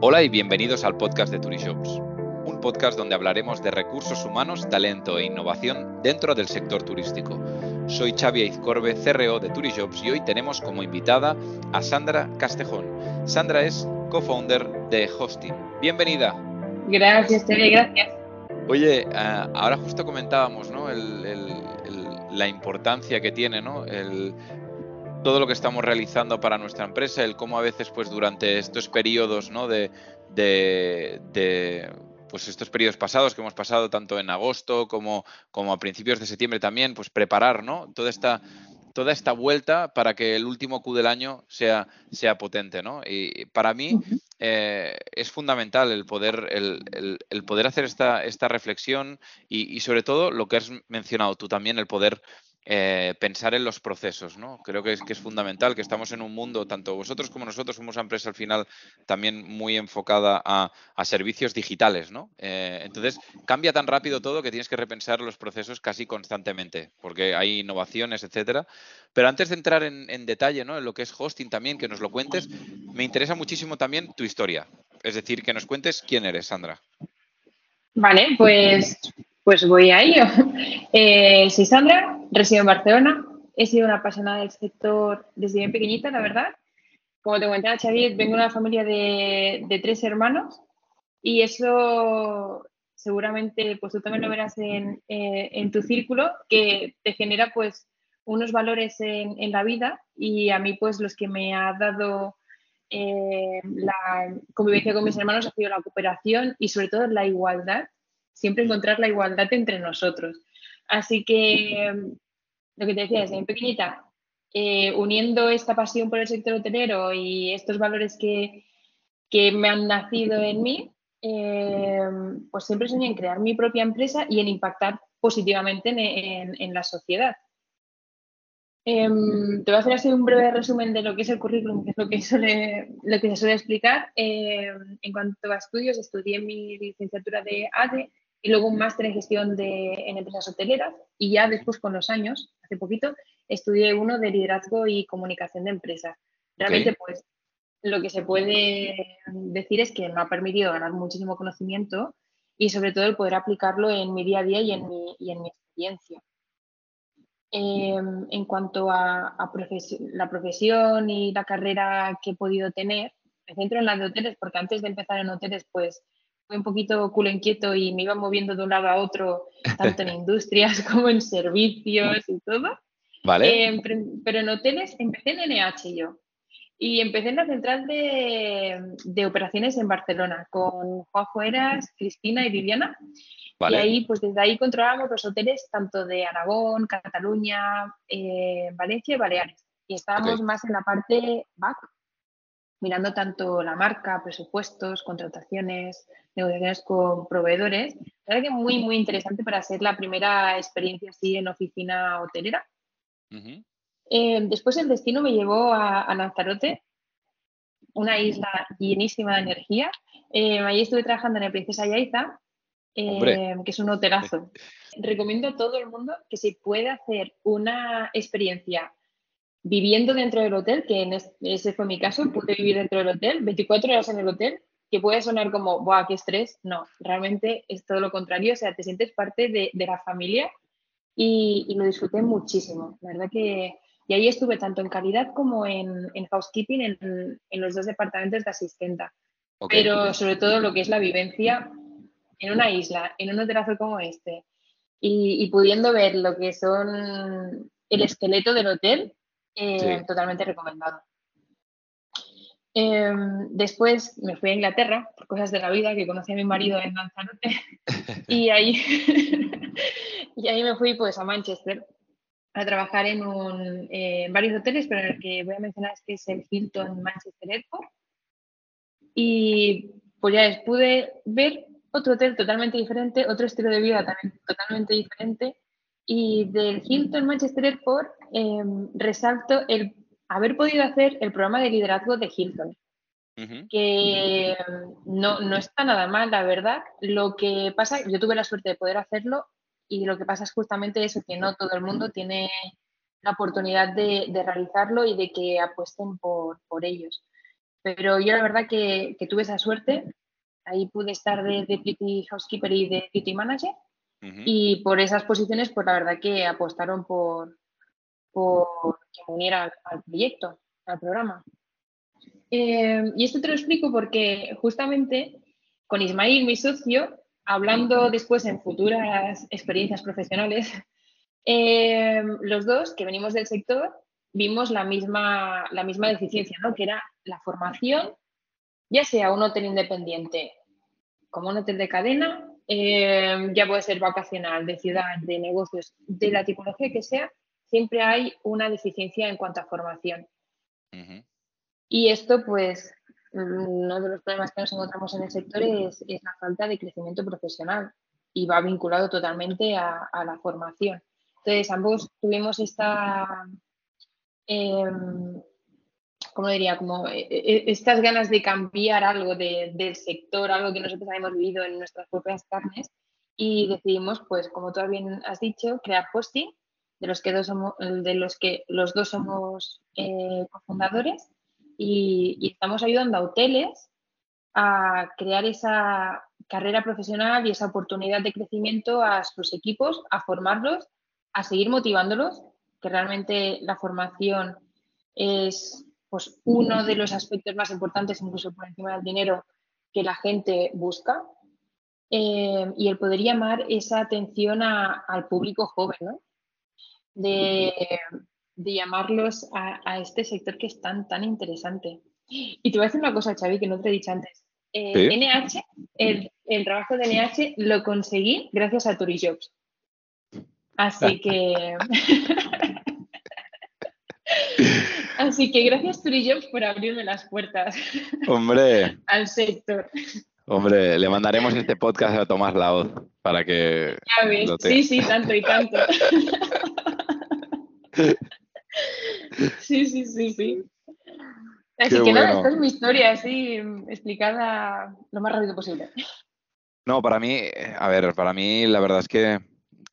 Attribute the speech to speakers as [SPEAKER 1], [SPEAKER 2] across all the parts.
[SPEAKER 1] Hola y bienvenidos al podcast de Turishops, un podcast donde hablaremos de recursos humanos, talento e innovación dentro del sector turístico. Soy Xavi Izcorbe, CRO de Turishops y hoy tenemos como invitada a Sandra Castejón. Sandra es co-founder de Hosting. Bienvenida.
[SPEAKER 2] Gracias, Xavi, gracias.
[SPEAKER 1] Oye, ah, ahora justo comentábamos ¿no? la importancia que tiene ¿no? el, todo lo que estamos realizando para nuestra empresa, el cómo a veces pues durante estos periodos ¿no? de, de, pues estos periodos pasados que hemos pasado tanto en agosto como, como a principios de septiembre también, pues preparar ¿no? toda esta toda esta vuelta para que el último Q del año sea, sea potente, ¿no? Y para mí eh, es fundamental el poder, el, el, poder hacer esta, esta reflexión y, y, sobre todo lo que has mencionado tú también, el poder eh, pensar en los procesos, ¿no? Creo que es, que es fundamental, que estamos en un mundo, tanto vosotros como nosotros, somos una empresa al final también muy enfocada a, servicios digitales, ¿no? Eh, entonces, cambia tan rápido todo que tienes que repensar los procesos casi constantemente, porque hay innovaciones, etcétera. Pero antes de entrar en, detalle, ¿no? En lo que es hosting también, que nos lo cuentes, me interesa muchísimo también tu historia. Es decir, que nos cuentes quién eres, Sandra.
[SPEAKER 2] Vale, pues pues voy a ello. Eh, soy Sandra, resido en Barcelona. He sido una apasionada del sector desde bien pequeñita, la verdad. Como te comentaba Xavier, vengo de una familia de, tres hermanos y eso seguramente pues tú también lo verás en, eh, tu círculo, que te genera pues unos valores en, la vida y a mí pues los que me ha dado eh, la convivencia con mis hermanos ha sido la cooperación y sobre todo la igualdad siempre encontrar la igualdad entre nosotros. Así que lo que te decía desde pequeñita, eh, uniendo esta pasión por el sector hotelero y estos valores que, me han nacido en mí, eh, pues siempre soñé en crear mi propia empresa y en impactar positivamente en, la sociedad. Em, te voy a hacer así un breve resumen de lo que es el currículum, que es lo que, suele, lo que se suele explicar. Em, en cuanto a estudios, estudié mi licenciatura de ADE y luego un máster en gestión de, en empresas hoteleras y ya después con los años, hace poquito, estudié uno de liderazgo y comunicación de empresas. Realmente, pues, lo que se puede decir es que me ha permitido ganar muchísimo conocimiento y sobre todo el poder aplicarlo en mi día a día y en mi, y en mi experiencia. Em, en cuanto a, a la profesión y la carrera que he podido tener, me centro en la de hoteles porque antes de empezar en hoteles, pues un poquito culo inquieto y me iba moviendo de un lado a otro, tanto en industrias como en servicios y todo.
[SPEAKER 1] Vale.
[SPEAKER 2] Eh, pero en hoteles empecé en NH yo. Y empecé en la central de, de operaciones en Barcelona con Juanjo Eras, Cristina y Viviana. Vale. Y ahí, pues desde ahí controlábamos los hoteles tanto de Aragón, Cataluña, eh, Valencia y Baleares. Y estábamos más en la parte back, mirando tanto la marca, presupuestos, contrataciones, negociaciones con proveedores. La verdad que muy, muy interesante para ser la primera experiencia así en oficina hotelera. Eh, después el destino me llevó a, Lanzarote, una isla llenísima de energía. Eh, allí estuve trabajando en el Princesa Yaiza, eh, que es un hotelazo. Recomiendo a todo el mundo que si puede hacer una experiencia viviendo dentro del hotel, que ese fue mi caso, pude vivir dentro del hotel, 24 horas en el hotel, que puede sonar como, ¡buah, qué estrés! No, realmente es todo lo contrario, o sea, te sientes parte de, la familia y, lo disfruté muchísimo. La verdad que, y ahí estuve tanto en calidad como en, housekeeping en, los dos departamentos de asistenta. Pero sobre todo lo que es la vivencia en una isla, en un hotelazo como este, y, y pudiendo ver lo que son el esqueleto del hotel, eh, totalmente recomendado. Em, después me fui a Inglaterra por cosas de la vida, que conocí a mi marido en Lanzarote y ahí, y ahí me fui pues a Manchester a trabajar en, un, eh, varios hoteles, pero el que voy a mencionar es que es el Hilton Manchester Airport. Y pues ya pude ver otro hotel totalmente diferente, otro estilo de vida también totalmente diferente. Y del Hilton Manchester Airport em, resalto el haber podido hacer el programa de liderazgo de Hilton, que no, no está nada mal, la verdad. Lo que pasa, yo tuve la suerte de poder hacerlo y lo que pasa es justamente eso, que no todo el mundo tiene la oportunidad de, realizarlo y de que apuesten por, ellos. Pero yo la verdad que, tuve esa suerte. Ahí pude estar de Deputy Housekeeper y de Duty Manager. Y por esas posiciones, pues la verdad que apostaron por, por que me uniera al, proyecto, al programa. Eh, y esto te lo explico porque justamente con Ismail, mi socio, hablando después en futuras experiencias profesionales, eh, los dos que venimos del sector vimos la misma, la misma deficiencia, ¿no? que era la formación, ya sea un hotel independiente como un hotel de cadena, eh, ya puede ser vacacional, de ciudad, de negocios, de la tipología que sea, siempre hay una deficiencia en cuanto a formación. Y esto, pues, uno de los problemas que nos encontramos en el sector es, la falta de crecimiento profesional y va vinculado totalmente a, la formación. Entonces, ambos tuvimos esta, em, ¿cómo diría? Como eh, eh, estas ganas de cambiar algo del sector, algo que nosotros habíamos vivido en nuestras propias carnes y decidimos, pues, como tú bien has dicho, crear Posting, de los que, dos somos, de los, que los dos somos eh, cofundadores y, estamos ayudando a hoteles a crear esa carrera profesional y esa oportunidad de crecimiento a sus equipos, a formarlos, a seguir motivándolos, que realmente la formación es pues, uno de los aspectos más importantes, incluso por encima del dinero, que la gente busca. Eh, y el poder llamar esa atención al público joven, ¿no? De, de llamarlos a, este sector que es tan, tan interesante. Y te voy a decir una cosa, Xavi, que no te he dicho antes. NH, el, trabajo de NH lo conseguí gracias a Turijobs. Así que... Así que gracias Turijobs por abrirme las puertas.
[SPEAKER 1] Hombre.
[SPEAKER 2] al sector.
[SPEAKER 1] Hombre, le mandaremos este podcast a Tomás Laoz para que...
[SPEAKER 2] Ya ves, sí, sí, tanto y tanto. Sí, sí, sí, sí. Así que nada, esta es mi historia, así explicada lo más rápido posible.
[SPEAKER 1] No, para mí, a ver, para mí la verdad es que,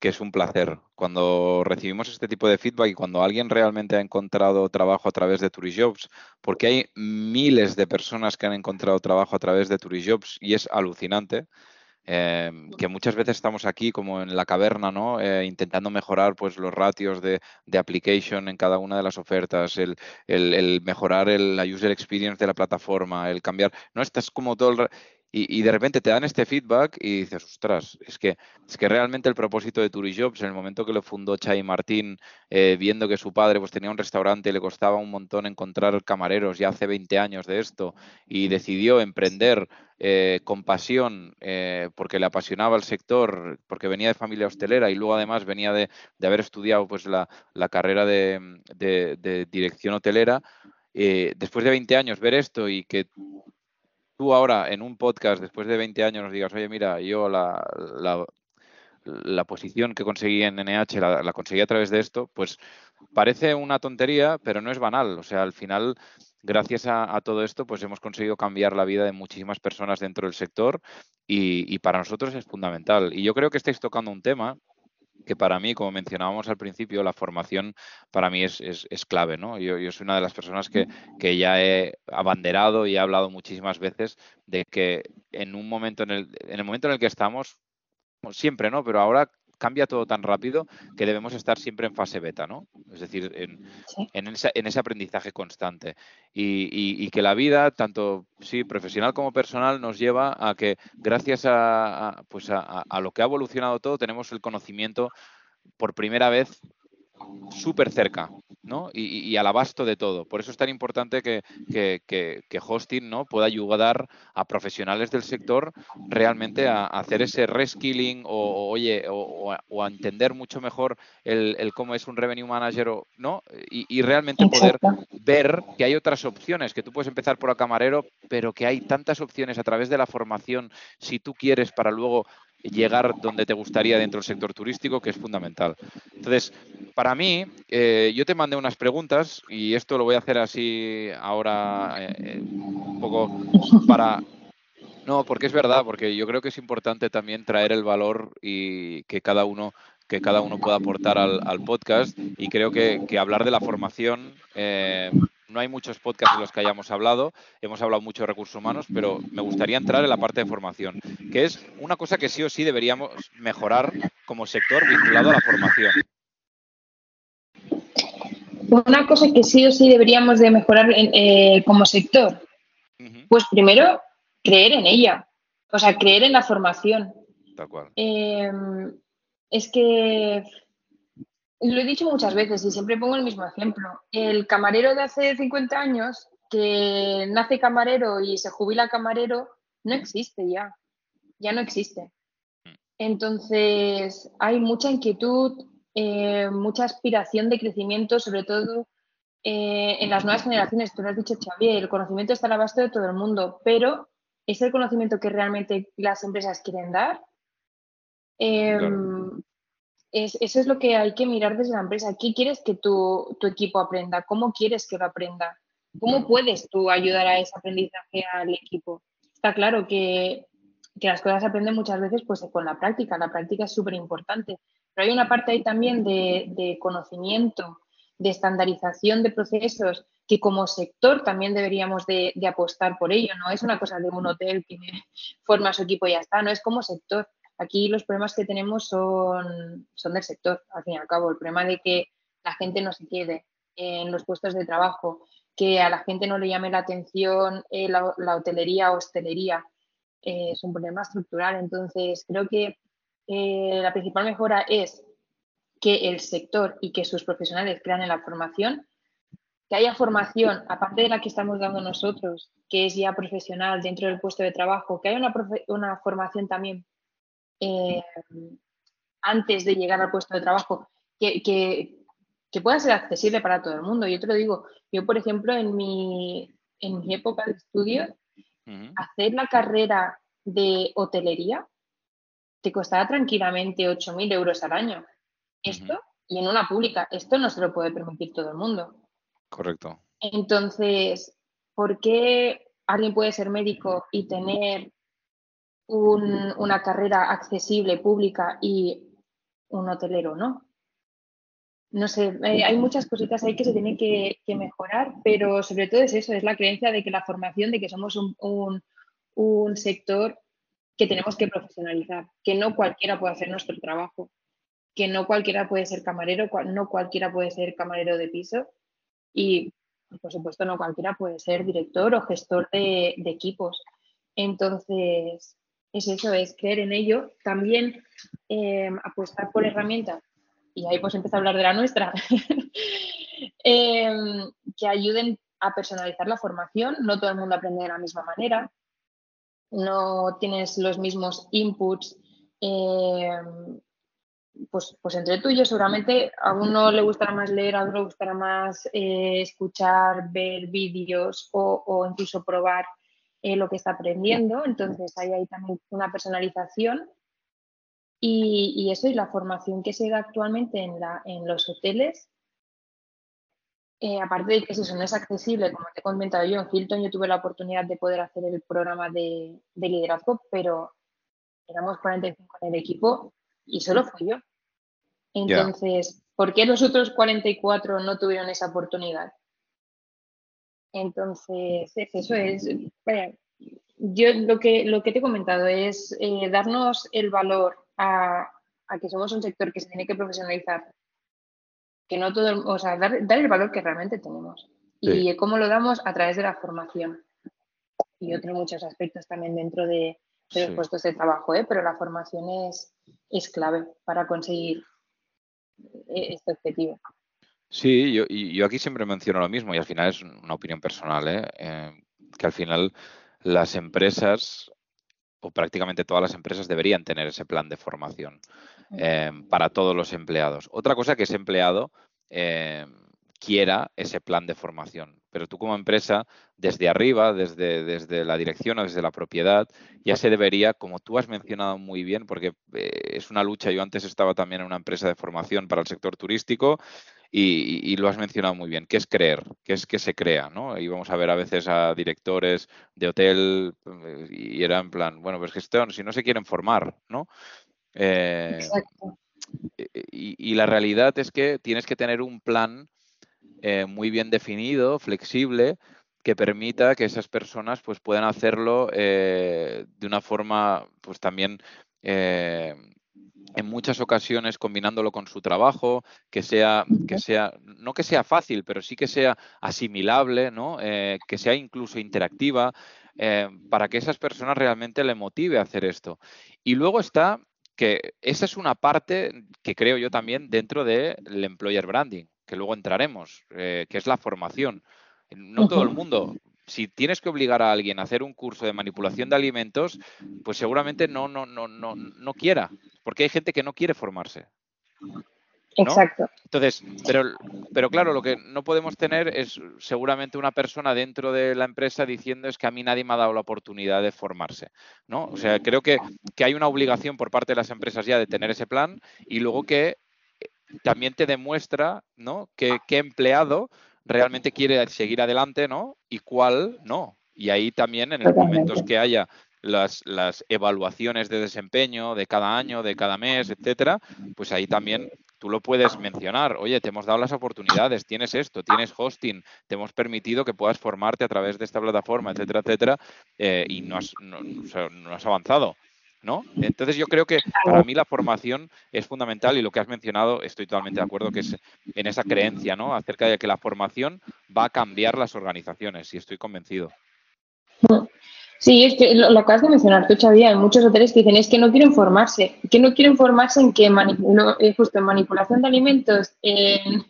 [SPEAKER 1] es un placer. Cuando recibimos este tipo de feedback y cuando alguien realmente ha encontrado trabajo a través de Turijobs, porque hay miles de personas que han encontrado trabajo a través de Turijobs y es alucinante. Em, que muchas veces estamos aquí como en la caverna, ¿no? Eh, intentando mejorar pues los ratios de, de, application en cada una de las ofertas, el, el, mejorar el, la user experience de la plataforma, el cambiar, ¿no? Estás como todo el, y, de repente te dan este feedback y dices, ostras, es que, es que realmente el propósito de Turijobs, en el momento que lo fundó Chay Martín, eh, viendo que su padre pues, tenía un restaurante y le costaba un montón encontrar camareros ya hace 20 años de esto, y decidió emprender eh, con pasión eh, porque le apasionaba el sector, porque venía de familia hostelera y luego además venía de, haber estudiado pues, la, carrera de, de, dirección hotelera. después de 20 años ver esto y que tú ahora en un podcast, después de 20 años, nos digas, oye, mira, yo la, la, posición que conseguí en NH la, conseguí a través de esto, pues parece una tontería, pero no es banal. O sea, al final, gracias a, todo esto, pues hemos conseguido cambiar la vida de muchísimas personas dentro del sector y, y para nosotros es fundamental. Y yo creo que estáis tocando un tema que para mí, como mencionábamos al principio, la formación para mí es, clave, ¿no? Yo, soy una de las personas que, ya he abanderado y he hablado muchísimas veces de que en un momento, en el, en el momento en el que estamos, siempre, ¿no? Pero ahora cambia todo tan rápido que debemos estar siempre en fase beta, ¿no? Es decir, en, ese, aprendizaje constante. Y, que la vida, tanto sí, profesional como personal, nos lleva a que gracias a, pues a, lo que ha evolucionado todo, tenemos el conocimiento por primera vez súper cerca, ¿no? Y, al abasto de todo. Por eso es tan importante que, Hosting ¿no? pueda ayudar a profesionales del sector realmente a, hacer ese reskilling o, oye, o, a entender mucho mejor el, cómo es un revenue manager, o, ¿no? Y, realmente poder ver que hay otras opciones, que tú puedes empezar por a camarero, pero que hay tantas opciones a través de la formación, si tú quieres, para luego llegar donde te gustaría dentro del sector turístico, que es fundamental. Entonces, para mí, eh, yo te mandé unas preguntas y esto lo voy a hacer así ahora eh, eh, un poco para... No, porque es verdad, porque yo creo que es importante también traer el valor y que cada uno que cada uno pueda aportar al, podcast y creo que, hablar de la formación no hay muchos podcasts en los que hayamos hablado, hemos hablado mucho de recursos humanos, pero me gustaría entrar en la parte de formación, que es una cosa que sí o sí deberíamos mejorar como sector vinculado a la formación.
[SPEAKER 2] Una cosa que sí o sí deberíamos de mejorar eh, como sector, pues primero creer en ella, o sea, creer en la formación. Em, es que lo he dicho muchas veces y siempre pongo el mismo ejemplo. El camarero de hace 50 años que nace camarero y se jubila camarero no existe ya, ya no existe. Entonces, hay mucha inquietud, eh, mucha aspiración de crecimiento, sobre todo eh, en las nuevas generaciones. Tú lo has dicho, Xavier, el conocimiento está al abasto de todo el mundo, pero ¿es el conocimiento que realmente las empresas quieren dar? Em, eso es lo que hay que mirar desde la empresa. ¿Qué quieres que tu, equipo aprenda? ¿Cómo quieres que lo aprenda? ¿Cómo puedes tú ayudar a ese aprendizaje al equipo? Está claro que, las cosas se aprenden muchas veces pues, con la práctica. La práctica es súper importante. Pero hay una parte ahí también de, conocimiento, de estandarización de procesos que como sector también deberíamos de, de, apostar por ello. No es una cosa de un hotel que forma su equipo y ya está, no es como sector. Aquí los problemas que tenemos son, son del sector, al fin y al cabo. El problema de que la gente no se quede en los puestos de trabajo, que a la gente no le llame la atención eh, la, hotelería o hostelería, eh, es un problema estructural. Entonces, creo que eh, la principal mejora es que el sector y que sus profesionales crean en la formación, que haya formación, aparte de la que estamos dando nosotros, que es ya profesional dentro del puesto de trabajo, que haya una, una formación también eh, antes de llegar al puesto de trabajo, que, pueda ser accesible para todo el mundo. Yo te lo digo, yo por ejemplo en mi, en mi época de estudio, hacer la carrera de hotelería te costará tranquilamente 8.000 euros al año. Esto, y en una pública, esto no se lo puede permitir todo el mundo.
[SPEAKER 1] Correcto.
[SPEAKER 2] Entonces, ¿por qué alguien puede ser médico y tener una carrera accesible, pública y un hotelero, ¿no? No sé, eh, hay muchas cositas ahí que se tienen que, mejorar, pero sobre todo es eso, es la creencia de que la formación, de que somos un, un sector que tenemos que profesionalizar, que no cualquiera puede hacer nuestro trabajo, que no cualquiera puede ser camarero, no cualquiera puede ser camarero de piso y, por supuesto, no cualquiera puede ser director o gestor de, de equipos. Entonces, es eso, es creer en ello. También eh, apostar por herramientas, y ahí pues empezar a hablar de la nuestra, em, que ayuden a personalizar la formación. No todo el mundo aprende de la misma manera, no tienes los mismos inputs. Em, pues, pues entre tú y yo seguramente a uno le gustará más leer, a otro le gustará más eh, escuchar, ver vídeos o incluso probar eh, lo que está aprendiendo. Entonces hay ahí también una personalización. Y, eso y la formación que se da actualmente en, la, en los hoteles, eh, aparte de que eso no es accesible, como te he comentado yo, en Hilton yo tuve la oportunidad de poder hacer el programa de, liderazgo, pero éramos 45 en el equipo y solo fui yo. Entonces, ¿por qué los otros 44 no tuvieron esa oportunidad? Entonces, es eso es, yo lo que, lo que te he comentado es eh, darnos el valor a, que somos un sector que se tiene que profesionalizar, que no todo, o sea, dar, el valor que realmente tenemos. Y cómo lo damos a través de la formación. Y tengo muchos aspectos también dentro de, los puestos de trabajo, ¿eh? pero la formación es, es clave para conseguir eh, este objetivo.
[SPEAKER 1] Sí, yo, yo aquí siempre menciono lo mismo y al final es una opinión personal, ¿eh? Eh, que al final las empresas o prácticamente todas las empresas deberían tener ese plan de formación eh, para todos los empleados. Otra cosa que ese empleado quiera ese plan de formación. Pero tú como empresa, desde arriba, desde, desde la dirección o desde la propiedad, ya se debería, como tú has mencionado muy bien, porque es una lucha, yo antes estaba también en una empresa de formación para el sector turístico y, lo has mencionado muy bien, que es creer, que es que se crea, ¿no? Y vamos a ver a veces a directores de hotel y era en plan, bueno, pues que si no se quieren formar, ¿no? Eh, Exacto. Y, y, la realidad es que tienes que tener un plan eh, muy bien definido, flexible, que permita que esas personas pues, puedan hacerlo de una forma pues también en muchas ocasiones combinándolo con su trabajo, que sea, que sea, no que sea fácil, pero sí que sea asimilable, ¿no? Eh, que sea incluso interactiva, eh, para que esas personas realmente le motive a hacer esto. Y luego está que esa es una parte que creo yo también dentro del employer branding, que luego entraremos, eh, que es la formación. No todo el mundo si tienes que obligar a alguien a hacer un curso de manipulación de alimentos, pues seguramente no, no, no, no, no quiera, porque hay gente que no quiere formarse.
[SPEAKER 2] Exacto.
[SPEAKER 1] Entonces, pero, pero claro, lo que no podemos tener es seguramente una persona dentro de la empresa diciendo es que a mí nadie me ha dado la oportunidad de formarse, ¿no? O sea, creo que, que hay una obligación por parte de las empresas ya de tener ese plan y luego que también te demuestra, ¿no? Que, que empleado realmente quiere seguir adelante, ¿no? Y cuál no. Y ahí también en los momentos que haya las, las, evaluaciones de desempeño de cada año, de cada mes, etcétera, pues ahí también tú lo puedes mencionar. Oye, te hemos dado las oportunidades, tienes esto, tienes hosting, te hemos permitido que puedas formarte a través de esta plataforma, etcétera, etcétera, eh, y no has, no has avanzado. ¿No? Entonces yo creo que para mí la formación es fundamental y lo que has mencionado estoy totalmente de acuerdo que es en esa creencia, ¿no? Acerca de que la formación va a cambiar las organizaciones y estoy convencido.
[SPEAKER 2] Sí, es que lo, acabas de mencionar tú, Xavier, hay muchos hoteles que dicen es que no quieren formarse, que no quieren formarse en que eh, justo en manipulación de alimentos, en,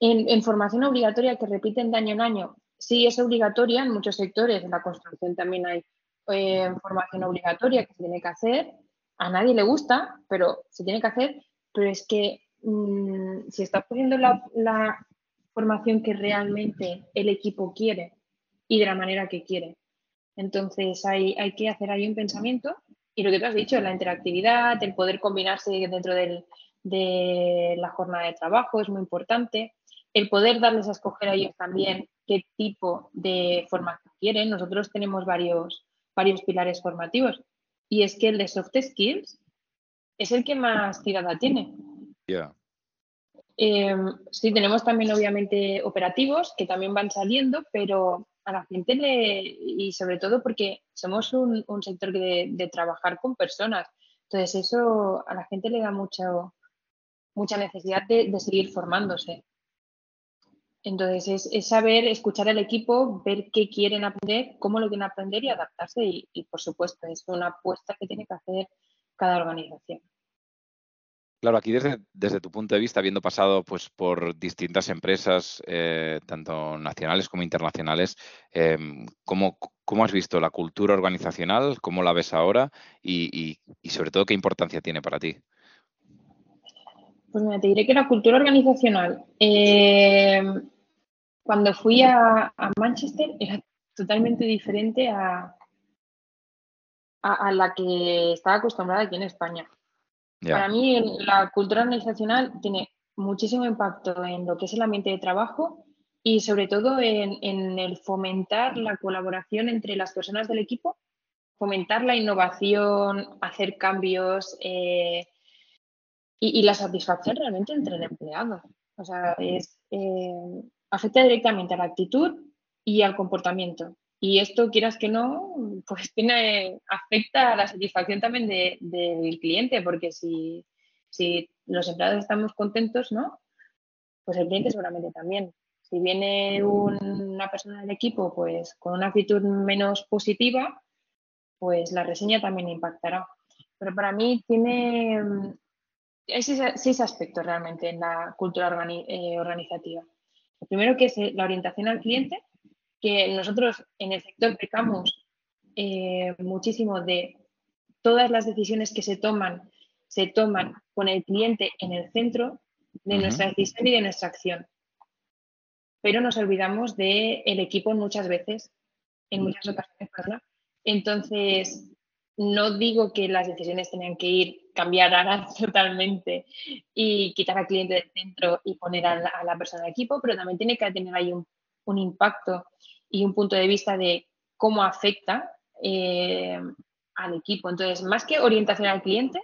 [SPEAKER 2] en formación obligatoria que repiten de año en año. Sí, es obligatoria en muchos sectores, en la construcción también hay eh, formación obligatoria que se tiene que hacer. A nadie le gusta, pero se tiene que hacer. Pero es que mm, si está poniendo la, formación que realmente el equipo quiere y de la manera que quiere. Entonces hay, hay que hacer ahí un pensamiento y lo que tú has dicho, la interactividad, el poder combinarse dentro del, de la jornada de trabajo es muy importante. El poder darles a escoger a ellos también qué tipo de formación quieren. Nosotros tenemos varios, varios pilares formativos. Y es que el de soft skills es el que más tirada tiene. Em, sí, tenemos también obviamente operativos que también van saliendo, pero a la gente le, y sobre todo porque somos un, sector de, trabajar con personas, entonces eso a la gente le da mucho, mucha necesidad de seguir formándose. Entonces es, saber escuchar al equipo, ver qué quieren aprender, cómo lo quieren aprender y adaptarse. Y, por supuesto, es una apuesta que tiene que hacer cada organización.
[SPEAKER 1] Claro, aquí desde, desde, tu punto de vista, habiendo pasado pues, por distintas empresas, eh, tanto nacionales como internacionales, em, ¿cómo, has visto la cultura organizacional? ¿Cómo la ves ahora? Y, y sobre todo, ¿qué importancia tiene para ti?
[SPEAKER 2] Pues me te diré que la cultura organizacional, eh, cuando fui a, Manchester, era totalmente diferente a, a, la que estaba acostumbrada aquí en España. Para mí, la cultura organizacional tiene muchísimo impacto en lo que es el ambiente de trabajo y sobre todo en, el fomentar la colaboración entre las personas del equipo, fomentar la innovación, hacer cambios, eh, y, la satisfacción realmente entre el empleado. O sea, eh, afecta directamente a la actitud y al comportamiento. Y esto, quieras que no, pues tiene, afecta a la satisfacción también del cliente, porque si, si los empleados estamos contentos, ¿no? Pues el cliente seguramente también. Si viene una persona del equipo pues con una actitud menos positiva, pues la reseña también impactará. Pero para mí tiene, hay seis, aspectos realmente en la cultura eh, organizativa. El primero que es eh, la orientación al cliente, que nosotros en el sector pecamos eh, muchísimo de todas las decisiones que se toman, se toman con el cliente en el centro de nuestra decisión y de nuestra acción. Pero nos olvidamos del equipo muchas veces, en muchas ocasiones, Entonces, no digo que las decisiones tengan que ir, cambiar ahora totalmente y quitar al cliente del centro y poner a la, persona del equipo, pero también tiene que tener ahí un, impacto y un punto de vista de cómo afecta eh, al equipo. Entonces, más que orientación al cliente,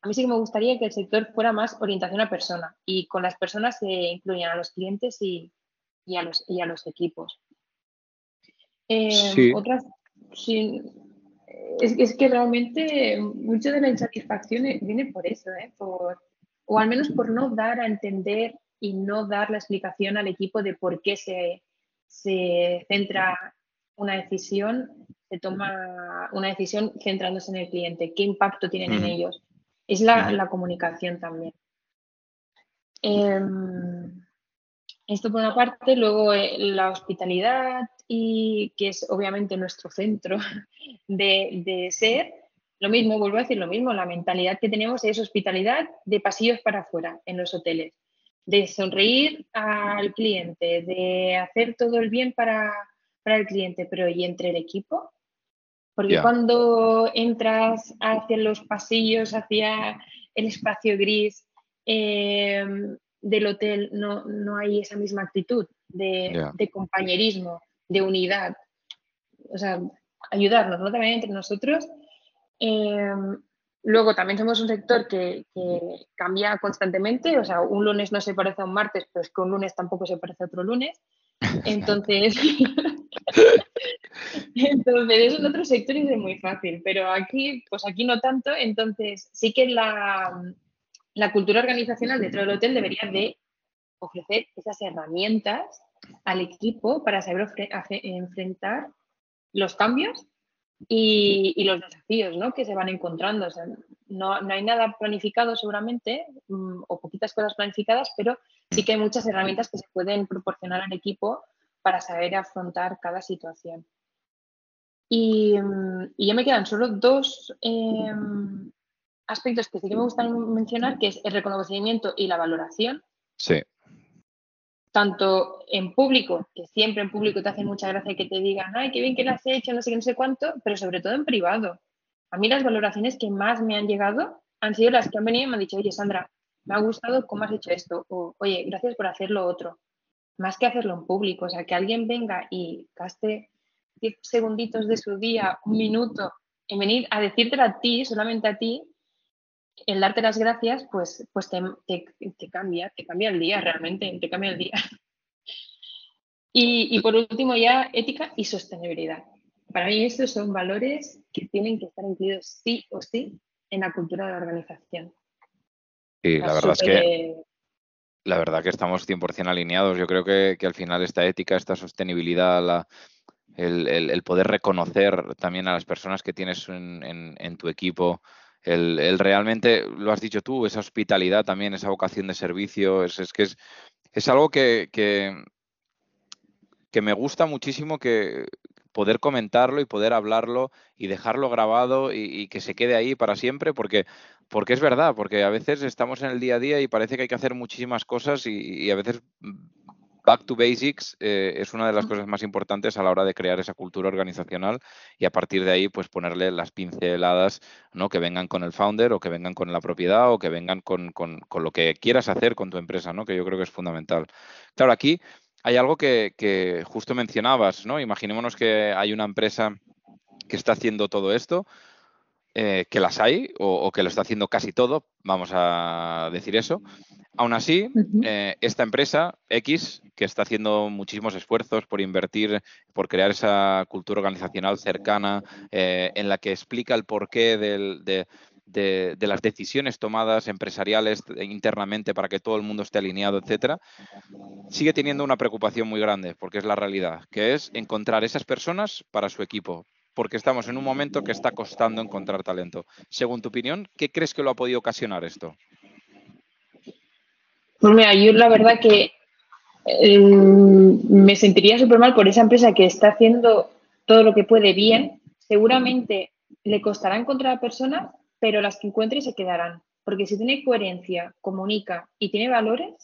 [SPEAKER 2] a mí sí que me gustaría que el sector fuera más orientación a persona y con las personas se incluyan a los clientes y, y a los, y a los equipos. Eh, otras, es, que realmente mucho de la insatisfacción viene por eso, ¿eh? por, o al menos por no dar a entender y no dar la explicación al equipo de por qué se, se centra una decisión, se toma una decisión centrándose en el cliente, qué impacto tienen en ellos. Es la, comunicación también. Em, esto por una parte, luego eh, la hospitalidad y que es obviamente nuestro centro de, de, ser. Lo mismo, vuelvo a decir lo mismo, la mentalidad que tenemos es hospitalidad de pasillos para afuera en los hoteles, de sonreír al cliente, de hacer todo el bien para, para el cliente, pero ¿y entre el equipo? Porque cuando entras hacia los pasillos, hacia el espacio gris eh, del hotel, no, no, hay esa misma actitud de, compañerismo, de unidad. O sea, ayudarnos, ¿no? También entre nosotros. Eh, luego también somos un sector que, que, cambia constantemente, o sea, un lunes no se parece a un martes, pero es que un lunes tampoco se parece a otro lunes. Entonces, entonces eso en otros sectores es muy fácil, pero aquí, pues aquí no tanto. Entonces, sí que la, la cultura organizacional dentro del hotel debería de ofrecer esas herramientas al equipo para saber enfrentar los cambios y, los desafíos ¿no? que se van encontrando. no, no, hay nada planificado seguramente mm, o poquitas cosas planificadas, pero sí que hay muchas herramientas que se pueden proporcionar al equipo para saber afrontar cada situación. Y, mm, ya me quedan solo dos em, aspectos que sí que me gustan mencionar, que es el reconocimiento y la valoración.
[SPEAKER 1] Sí.
[SPEAKER 2] Tanto en público, que siempre en público te hace mucha gracia que te digan, ay, qué bien que lo has hecho, no sé qué, no sé cuánto, pero sobre todo en privado. A mí las valoraciones que más me han llegado han sido las que han venido y me han dicho, oye, Sandra, me ha gustado cómo has hecho esto, o oye, gracias por hacer lo otro más que hacerlo en público, o sea, que alguien venga y gaste 10 segunditos de su día, un minuto, en venir a decírtelo a ti, solamente a ti, el darte las gracias, pues, pues te, cambia, te cambia el día realmente, te cambia el día. Y, y, por último ya, ética y sostenibilidad. Para mí estos son valores que tienen que estar incluidos sí o sí en la cultura de la organización.
[SPEAKER 1] Y la verdad es que la verdad que estamos 100% alineados. Yo creo que, al final esta ética, esta sostenibilidad, el, poder reconocer también a las personas que tienes en, tu equipo, el, realmente, lo has dicho tú, esa hospitalidad también, esa vocación de servicio, es, que es, algo que, que, me gusta muchísimo que poder comentarlo y poder hablarlo y dejarlo grabado y, que se quede ahí para siempre, porque porque es verdad, porque a veces estamos en el día a día y parece que hay que hacer muchísimas cosas y, a veces back to basics eh, es una de las cosas más importantes a la hora de crear esa cultura organizacional y a partir de ahí pues ponerle las pinceladas ¿no? que vengan con el founder o que vengan con la propiedad o que vengan con, lo que quieras hacer con tu empresa, ¿no? que yo creo que es fundamental. Claro, aquí hay algo que, que justo mencionabas, ¿no? Imaginémonos que hay una empresa que está haciendo todo esto, eh, que las hay o, que lo está haciendo casi todo, vamos a decir eso. Aún así, eh, esta empresa X, que está haciendo muchísimos esfuerzos por invertir, por crear esa cultura organizacional cercana, eh, en la que explica el porqué de, de, las decisiones tomadas empresariales internamente para que todo el mundo esté alineado, etcétera, sigue teniendo una preocupación muy grande, porque es la realidad, que es encontrar esas personas para su equipo, porque estamos en un momento que está costando encontrar talento. Según tu opinión, ¿qué crees que lo ha podido ocasionar esto?
[SPEAKER 2] Pues mira, yo la verdad que em, me sentiría súper mal por esa empresa que está haciendo todo lo que puede bien. Seguramente le costará encontrar a personas, pero las que encuentre se quedarán. Porque si tiene coherencia, comunica y tiene valores,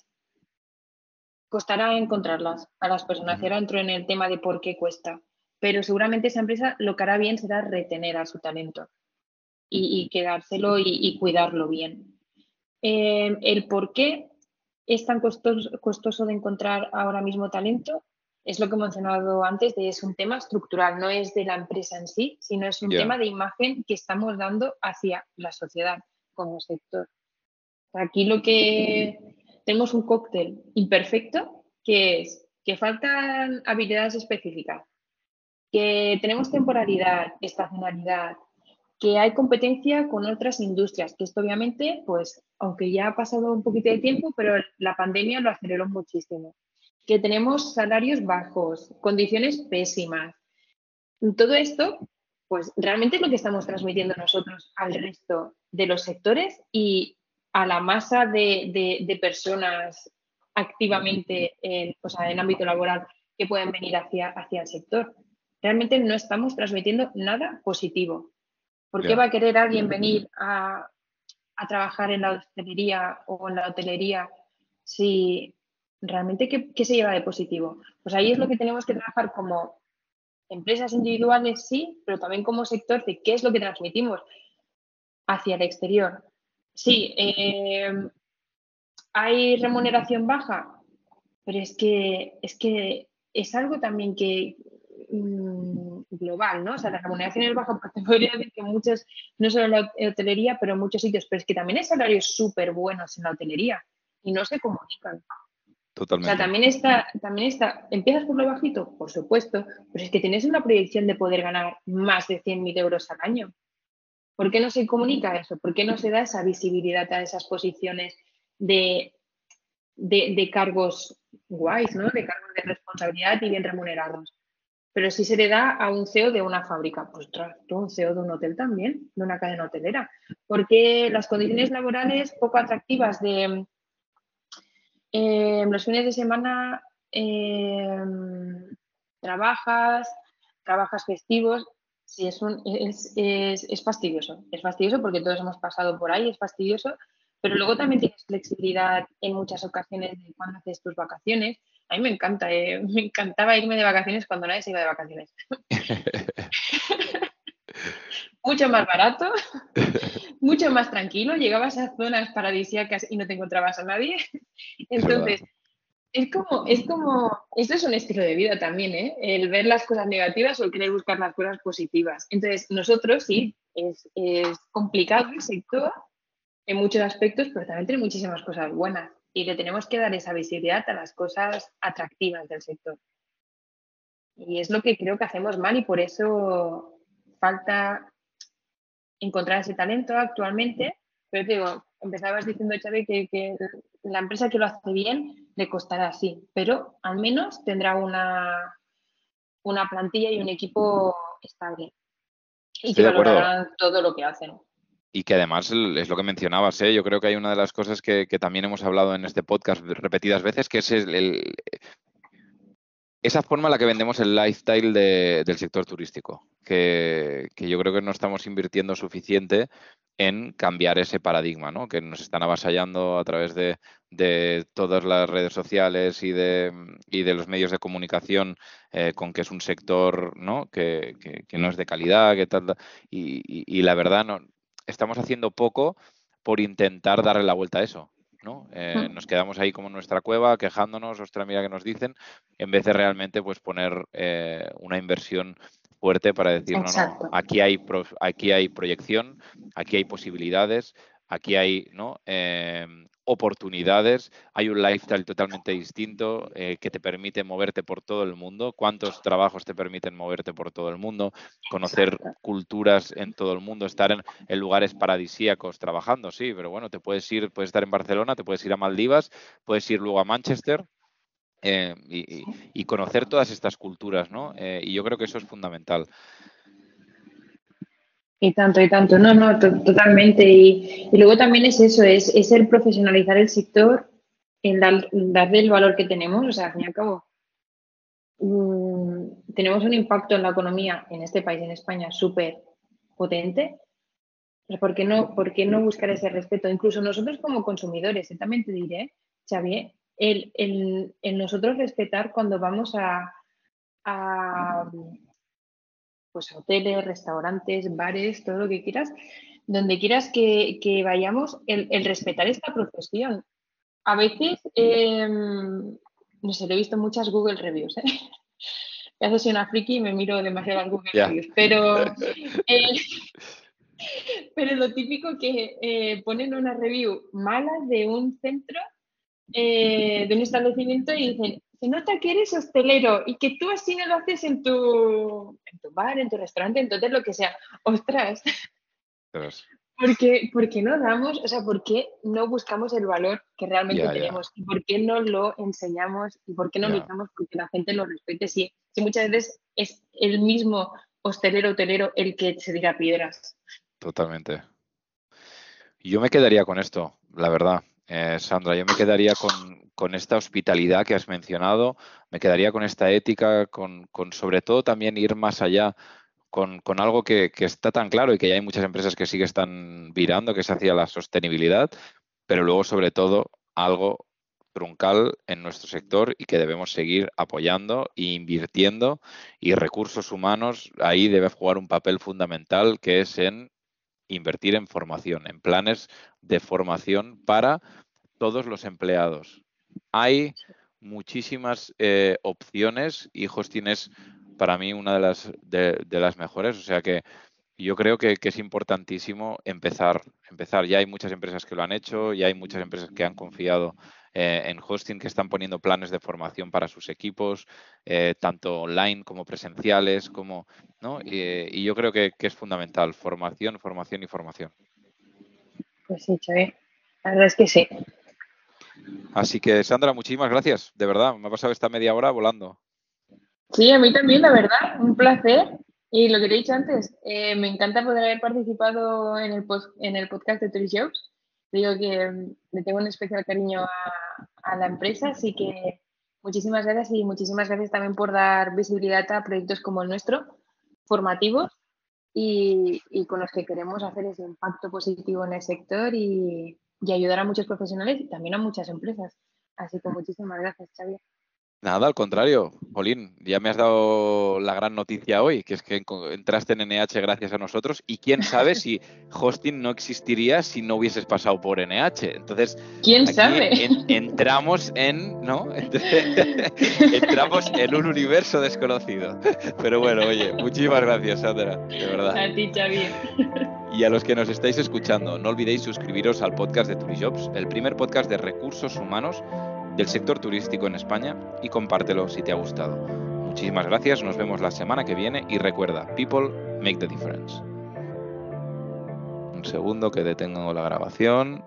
[SPEAKER 2] costará encontrarlas a las personas. Y ahora entro en el tema de por qué cuesta pero seguramente esa empresa lo que hará bien será retener a su talento y, quedárselo y, cuidarlo bien. Eh, el por qué es tan costoso, de encontrar ahora mismo talento es lo que he mencionado antes, de, es un tema estructural, no es de la empresa en sí, sino es un tema de imagen que estamos dando hacia la sociedad como sector. Aquí lo que tenemos un cóctel imperfecto, que es que faltan habilidades específicas, que tenemos temporalidad, estacionalidad, que hay competencia con otras industrias, que esto obviamente, pues, aunque ya ha pasado un poquito de tiempo, pero la pandemia lo aceleró muchísimo. Que tenemos salarios bajos, condiciones pésimas. Todo esto, pues, realmente es lo que estamos transmitiendo nosotros al resto de los sectores y a la masa de, personas activamente en, o sea, en ámbito laboral que pueden venir hacia, hacia el sector. Realmente no estamos transmitiendo nada positivo. ¿Por qué va a querer alguien venir a, trabajar en la hostelería o en la hotelería si realmente ¿qué, se lleva de positivo? Pues ahí es lo que tenemos que trabajar como empresas individuales, sí, pero también como sector de qué es lo que transmitimos hacia el exterior. Sí, eh, hay remuneración baja, pero es que, es que es algo también que, Mm, global, ¿no? O sea, la remuneración es baja, porque podría decir que muchos, no solo en la hotelería, pero en muchos sitios, pero es que también hay salarios súper buenos en la hotelería y no se comunican.
[SPEAKER 1] Totalmente.
[SPEAKER 2] O sea, también está, también está, empiezas por lo bajito, por supuesto, pero es que tienes una proyección de poder ganar más de 100.000 euros al año. ¿Por qué no se comunica eso? ¿Por qué no se da esa visibilidad a esas posiciones de, de, de cargos guays, ¿no? De cargos de responsabilidad y bien remunerados? Pero si se le da a un CEO de una fábrica, pues tú un CEO de un hotel también, de una cadena hotelera. Porque las condiciones laborales poco atractivas de eh, los fines de semana eh, trabajas, trabajas festivos, sí, es, es, es, fastidioso. Es fastidioso porque todos hemos pasado por ahí, es fastidioso, pero luego también tienes flexibilidad en muchas ocasiones de cuando haces tus vacaciones. A mí me encanta, eh, me encantaba irme de vacaciones cuando nadie se iba de vacaciones. mucho más barato, mucho más tranquilo, llegabas a zonas paradisíacas y no te encontrabas a nadie. Entonces, es, como, es como, esto es un estilo de vida también, ¿eh? El ver las cosas negativas o el querer buscar las cosas positivas. Entonces, nosotros sí, es, es complicado el sector en muchos aspectos, pero también tiene muchísimas cosas buenas y le tenemos que dar esa visibilidad a las cosas atractivas del sector. Y es lo que creo que hacemos mal y por eso falta encontrar ese talento actualmente. Pero te digo, empezabas diciendo, Xavi, que, que la empresa que lo hace bien le costará así, pero al menos tendrá una, una plantilla y un equipo estable. Y que valorarán todo lo que hacen.
[SPEAKER 1] Y que además es lo que mencionabas, ¿eh? yo creo que hay una de las cosas que, también hemos hablado en este podcast repetidas veces, que es el, esa forma en la que vendemos el lifestyle del sector turístico, que, yo creo que no estamos invirtiendo suficiente en cambiar ese paradigma, ¿no? que nos están avasallando a través de, todas las redes sociales y de, los medios de comunicación eh, con que es un sector. Que, no es de calidad, que tal, y, y la verdad no, estamos haciendo poco por intentar darle la vuelta a eso. ¿no? Eh, nos quedamos ahí como en nuestra cueva quejándonos, ostras, mira que nos dicen, en vez de realmente pues poner eh, una inversión fuerte para decir, no, no, aquí hay, aquí hay proyección, aquí hay posibilidades, aquí hay ¿no? Eh, oportunidades, hay un lifestyle totalmente distinto eh, que te permite moverte por todo el mundo. ¿Cuántos trabajos te permiten moverte por todo el mundo? Conocer culturas en todo el mundo, estar en, lugares paradisíacos trabajando, sí, pero bueno, te puedes ir, puedes estar en Barcelona, te puedes ir a Maldivas, puedes ir luego a Manchester. Eh, y, conocer todas estas culturas, ¿no? Eh, y yo creo que eso es fundamental.
[SPEAKER 2] Y tanto, y tanto, no, no, totalmente. Y, luego también es eso, es, es el profesionalizar el sector, en darle el valor que tenemos, o sea, al fin y al cabo, mm, tenemos un impacto en la economía en este país, en España, súper potente. ¿Por qué, no, ¿Por qué no buscar ese respeto? Incluso nosotros como consumidores, también te diré, Xavier, el, el, nosotros respetar cuando vamos a pues hoteles, restaurantes, bares, todo lo que quieras, donde quieras que, vayamos, el, respetar esta profesión. A veces, em, no sé, lo he visto muchas Google Reviews, ¿eh? Ya soy una friki y me miro demasiado las Google Reviews, pero, eh, pero lo típico que eh, ponen una review mala de un centro, eh, de un establecimiento y dicen, se nota que eres hostelero y que tú así no lo haces en tu, en tu bar, en tu restaurante, entonces lo que sea. Ostras. Porque, ¿Por qué no damos, o sea, por qué no buscamos el valor que realmente tenemos? ¿Y por qué no lo enseñamos? ¿Y por qué no luchamos porque la gente lo respete? Si, si muchas veces es el mismo hostelero, hotelero el que se diga piedras.
[SPEAKER 1] Totalmente. Yo me quedaría con esto, la verdad. Eh, Sandra, yo me quedaría con, esta hospitalidad que has mencionado, me quedaría con esta ética, con, sobre todo también ir más allá con, algo que, está tan claro y que ya hay muchas empresas que sí que están virando, que es hacia la sostenibilidad, pero luego sobre todo algo truncal en nuestro sector y que debemos seguir apoyando e invirtiendo y recursos humanos ahí debe jugar un papel fundamental que es en invertir en formación, en planes de formación para todos los empleados. Hay muchísimas eh, opciones y Hosting es para mí una de las, de, las mejores. O sea que yo creo que, es importantísimo empezar, empezar. Ya hay muchas empresas que lo han hecho, ya hay muchas empresas que han confiado eh, en hosting, que están poniendo planes de formación para sus equipos, eh, tanto online como presenciales, como, ¿no? Y, yo creo que, es fundamental, formación, formación y formación.
[SPEAKER 2] Pues sí, Xavi. La verdad es que sí.
[SPEAKER 1] Así que, Sandra, muchísimas gracias. De verdad, me ha pasado esta media hora volando.
[SPEAKER 2] Sí, a mí también, la verdad, un placer. Y lo que te he dicho antes, eh, me encanta poder haber participado en el, en el podcast de Tourist Jobs. Digo que mm, le tengo un especial cariño a, la empresa, así que muchísimas gracias y muchísimas gracias también por dar visibilidad a proyectos como el nuestro, formativos y, con los que queremos hacer ese impacto positivo en el sector y, y ayudar a muchos profesionales y también a muchas empresas. Así que muchísimas gracias, Xavier.
[SPEAKER 1] Nada, al contrario, Polín, ya me has dado la gran noticia hoy, que es que entraste en NH gracias a nosotros y quién sabe si hosting no existiría si no hubieses pasado por NH. Entonces,
[SPEAKER 2] ¿quién sabe?
[SPEAKER 1] entramos en, ¿no? entramos en un universo desconocido. Pero bueno, oye, muchísimas gracias, Sandra, de verdad.
[SPEAKER 2] A ti.
[SPEAKER 1] Y a los que nos estáis escuchando, no olvidéis suscribiros al podcast de Turijobs, el primer podcast de recursos humanos del sector turístico en España y compártelo si te ha gustado. Muchísimas gracias, nos vemos la semana que viene y recuerda, people make the difference. Un segundo que detengo la grabación.